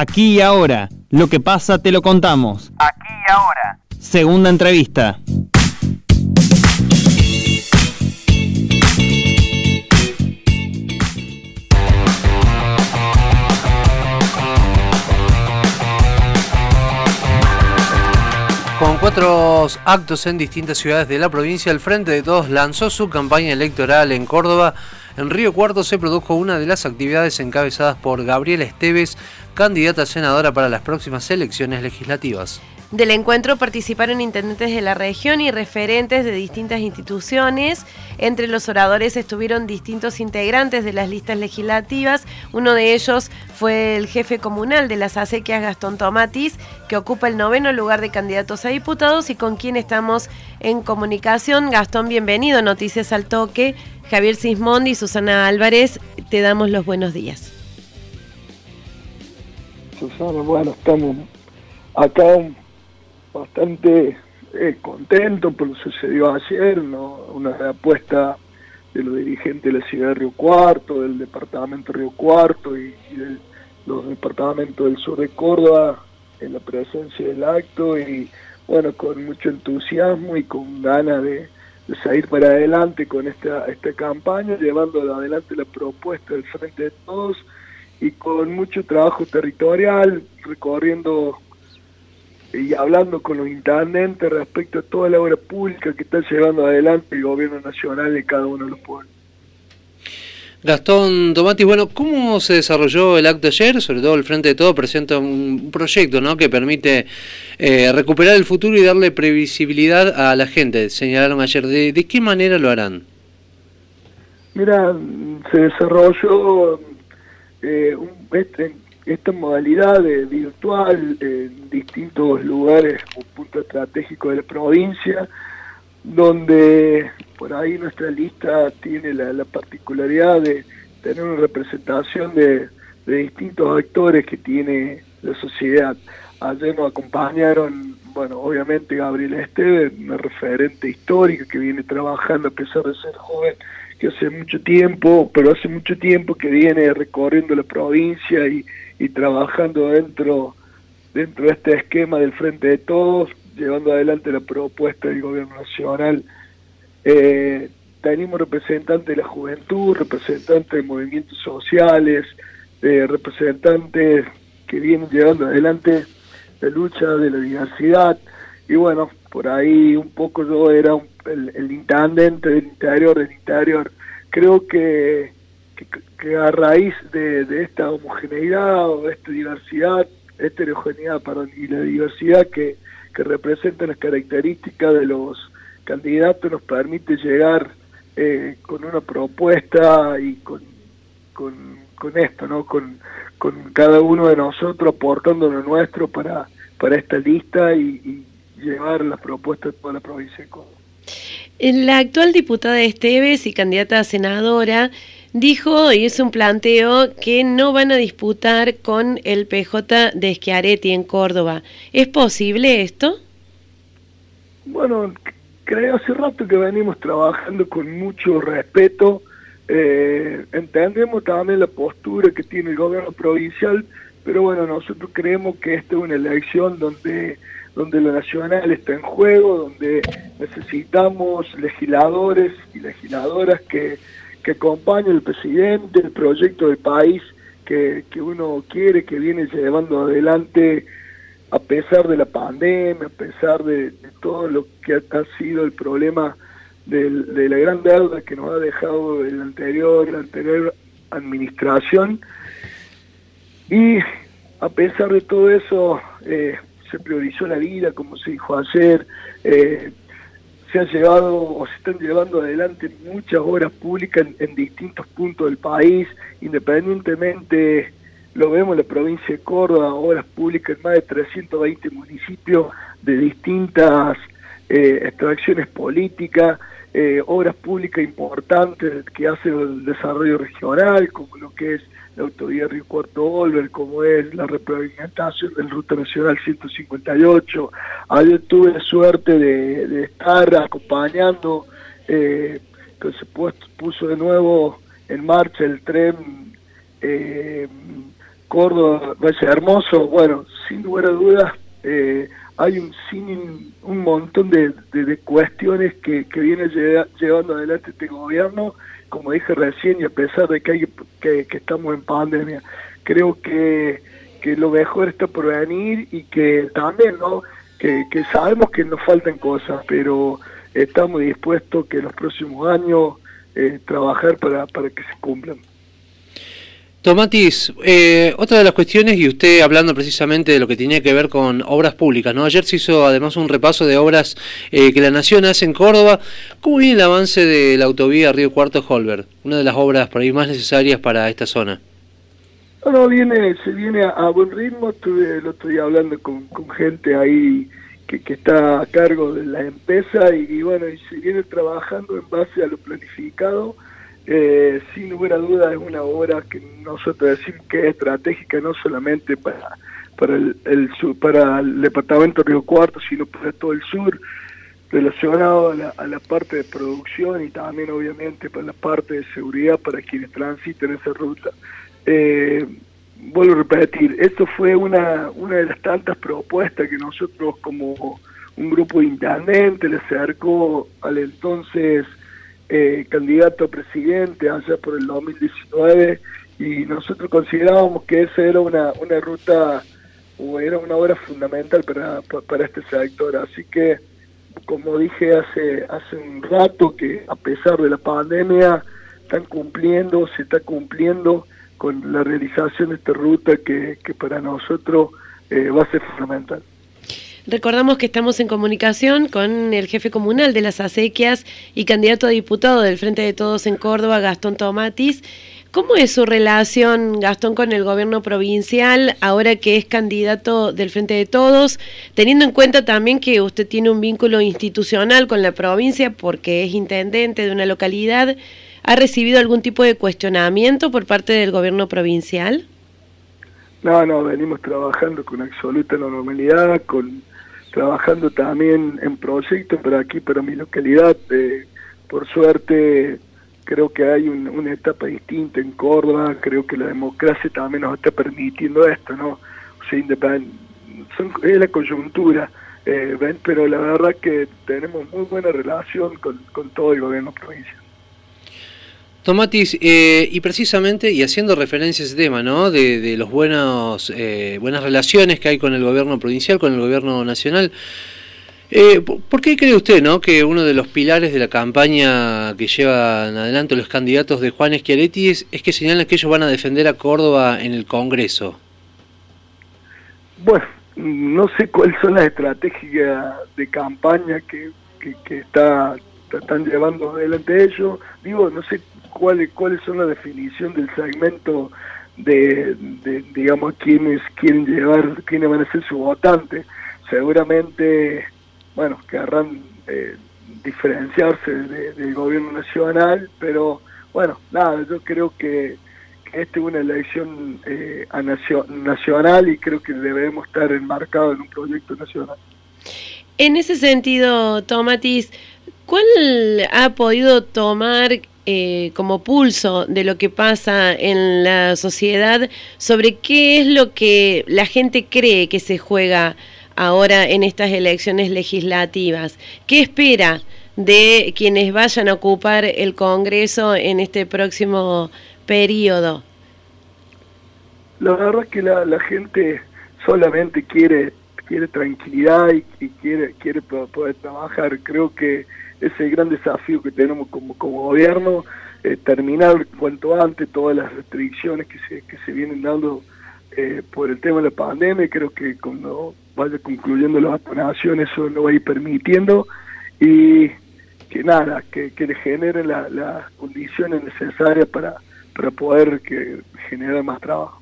Aquí y ahora. Lo que pasa te lo contamos. Aquí y ahora. Segunda entrevista. Con cuatro actos en distintas ciudades de la provincia, el Frente de Todos lanzó su campaña electoral en Córdoba. En Río Cuarto se produjo una de las actividades encabezadas por Gabriela Esteves, candidata senadora para las próximas elecciones legislativas. Del encuentro participaron intendentes de la región y referentes de distintas instituciones. Entre los oradores estuvieron distintos integrantes de las listas legislativas. Uno de ellos fue el jefe comunal de las acequias, Gastón Tomatis, que ocupa el noveno lugar de candidatos a diputados y con quien estamos en comunicación. Gastón, bienvenido. Noticias al toque. Javier Sismondi y Susana Álvarez, te damos los buenos días. Bueno, estamos acá bastante eh, contento por lo que sucedió ayer, una apuesta de los dirigentes de la ciudad de Río Cuarto, del departamento Río Cuarto y, de los departamentos del sur de Córdoba en la presencia del acto y bueno, con mucho entusiasmo y con ganas de, de seguir para adelante con esta, esta campaña, llevando adelante la propuesta del Frente de Todos y con mucho trabajo territorial, recorriendo y hablando con los intendentes respecto a toda la obra pública que está llevando adelante el gobierno nacional de cada uno de los pueblos. Gastón Tomati, bueno, ¿cómo se desarrolló el acto ayer? Sobre todo el Frente de Todo presenta un proyecto ¿no? que permite eh, recuperar el futuro y darle previsibilidad a la gente, señalaron ayer. ¿De, de qué manera lo harán? Mira, se desarrolló eh, un, este, esta modalidad de virtual en distintos lugares o puntos estratégicos de la provincia, donde por ahí nuestra lista tiene la, particularidad de tener una representación de, distintos actores que tiene la sociedad. Ayer nos acompañaron, bueno, obviamente Gabriela Esteve, una referente histórica que viene trabajando a pesar de ser joven, que hace mucho tiempo, pero hace mucho tiempo que viene recorriendo la provincia y, trabajando dentro, dentro de este esquema del Frente de Todos, llevando adelante la propuesta del Gobierno Nacional. Eh, tenemos representantes de la juventud, representantes de movimientos sociales, eh, representantes que vienen llevando adelante la lucha de la diversidad. Y bueno, por ahí un poco yo era el, el intendente del interior, del interior. Creo que que, a raíz de, esta homogeneidad o de esta diversidad, heterogeneidad, perdón, y la diversidad que, que representan las características de los candidatos nos permite llegar eh, con una propuesta y con, con, esto, ¿no? Con, con cada uno de nosotros aportando lo nuestro para, para esta lista y, llevar las propuestas de toda la provincia de Córdoba. La actual diputada Esteves y candidata a senadora dijo y hizo un planteo que no van a disputar con el PJ de Schiaretti en Córdoba. ¿Es posible esto? Bueno, creo hace rato que venimos trabajando con mucho respeto. Eh, entendemos también la postura que tiene el gobierno provincial, pero bueno, nosotros creemos que esta es una elección donde donde lo nacional está en juego, donde necesitamos legisladores y legisladoras que que acompaña el presidente, el proyecto del país que, que uno quiere, que viene llevando adelante a pesar de la pandemia, a pesar de, todo lo que ha, sido el problema de, la gran deuda que nos ha dejado el anterior, la anterior administración. Y a pesar de todo eso, eh, se priorizó la vida, como se dijo ayer, eh, se han llevado o se están llevando adelante muchas obras públicas en, distintos puntos del país, independientemente, lo vemos en la provincia de Córdoba, obras públicas en más de 320 municipios de distintas eh, extracciones políticas, eh, obras públicas importantes que hacen el desarrollo regional, como lo que es la autovía Río Cuarto Olver, como es la repavimentación del Ruta Nacional 158. Ayer tuve la suerte de, estar acompañando, eh, que se puso de nuevo en marcha el tren eh, Córdoba, Valle Hermoso, bueno, sin lugar a dudas, eh, hay un, sin, un montón de, cuestiones que, viene llevando adelante este gobierno, como dije recién, y a pesar de que, que, estamos en pandemia, creo que, que lo mejor está por venir y que también, ¿no? Que, que sabemos que nos faltan cosas, pero estamos dispuestos que en los próximos años eh, trabajar para, para que se cumplan. Tomatis, eh, otra de las cuestiones, y usted hablando precisamente de lo que tenía que ver con obras públicas, ¿no? Ayer se hizo además un repaso de obras eh, que la Nación hace en Córdoba. ¿Cómo viene el avance de la autovía Río Cuarto Holberg? Una de las obras por ahí más necesarias para esta zona. No, viene, se viene a, buen ritmo, estuve, lo estoy hablando con, gente ahí que, que, está a cargo de la empresa y, y bueno, y se viene trabajando en base a lo planificado eh, sin lugar a duda es una obra que nosotros decimos que es estratégica no solamente para para el, para el departamento Río Cuarto, sino para todo el sur, relacionado a la, parte de producción y también obviamente para la parte de seguridad para quienes transiten esa ruta. Eh, vuelvo a repetir, esto fue una, una de las tantas propuestas que nosotros como un grupo de le acercó al entonces eh, candidato a presidente allá por el 2019 y nosotros considerábamos que esa era una, una ruta o era una obra fundamental para, para este sector. Así que, como dije hace, hace un rato, que a pesar de la pandemia están cumpliendo, se está cumpliendo con la realización de esta ruta que, que para nosotros eh, va a ser fundamental. Recordamos que estamos en comunicación con el jefe comunal de las acequias y candidato a diputado del Frente de Todos en Córdoba, Gastón Tomatis. ¿Cómo es su relación, Gastón, con el gobierno provincial ahora que es candidato del Frente de Todos, teniendo en cuenta también que usted tiene un vínculo institucional con la provincia porque es intendente de una localidad? ¿Ha recibido algún tipo de cuestionamiento por parte del gobierno provincial? No, no, venimos trabajando con absoluta normalidad, con trabajando también en proyectos, pero aquí, para mi localidad, por suerte, creo que hay una etapa distinta en Córdoba, creo que la democracia también nos está permitiendo esto, ¿no? O sea, son, es la coyuntura, eh, pero la verdad que tenemos muy buena relación con, con todo el gobierno provincial. Tomatis, eh, y precisamente, y haciendo referencia a ese tema, ¿no? De, los buenos, eh, buenas relaciones que hay con el gobierno provincial, con el gobierno nacional, eh, ¿por qué cree usted, ¿no? Que uno de los pilares de la campaña que llevan adelante los candidatos de Juan Schiaretti es, que señalan que ellos van a defender a Córdoba en el Congreso? Bueno, no sé cuáles son las estrategias de campaña que, que, está, están llevando adelante ellos. Digo, no sé cuáles cuáles son la definición del segmento de, digamos quienes quieren llevar quiénes van a ser su votante seguramente bueno querrán eh, diferenciarse del gobierno nacional pero bueno nada yo creo que, esta es una elección eh, nacional y creo que debemos estar enmarcados en un proyecto nacional. En ese sentido Tomatis ¿cuál ha podido tomar eh, como pulso de lo que pasa en la sociedad sobre qué es lo que la gente cree que se juega ahora en estas elecciones legislativas. ¿Qué espera de quienes vayan a ocupar el Congreso en este próximo periodo? La verdad es que la, gente solamente quiere quiere tranquilidad y, quiere quiere poder trabajar. Creo que es el gran desafío que tenemos como, como gobierno, eh, terminar cuanto antes todas las restricciones que se, que se vienen dando eh, por el tema de la pandemia, creo que cuando vaya concluyendo la vacunación eso lo va a ir permitiendo y que nada, que, que le generen las condiciones necesarias para, para poder que generar más trabajo.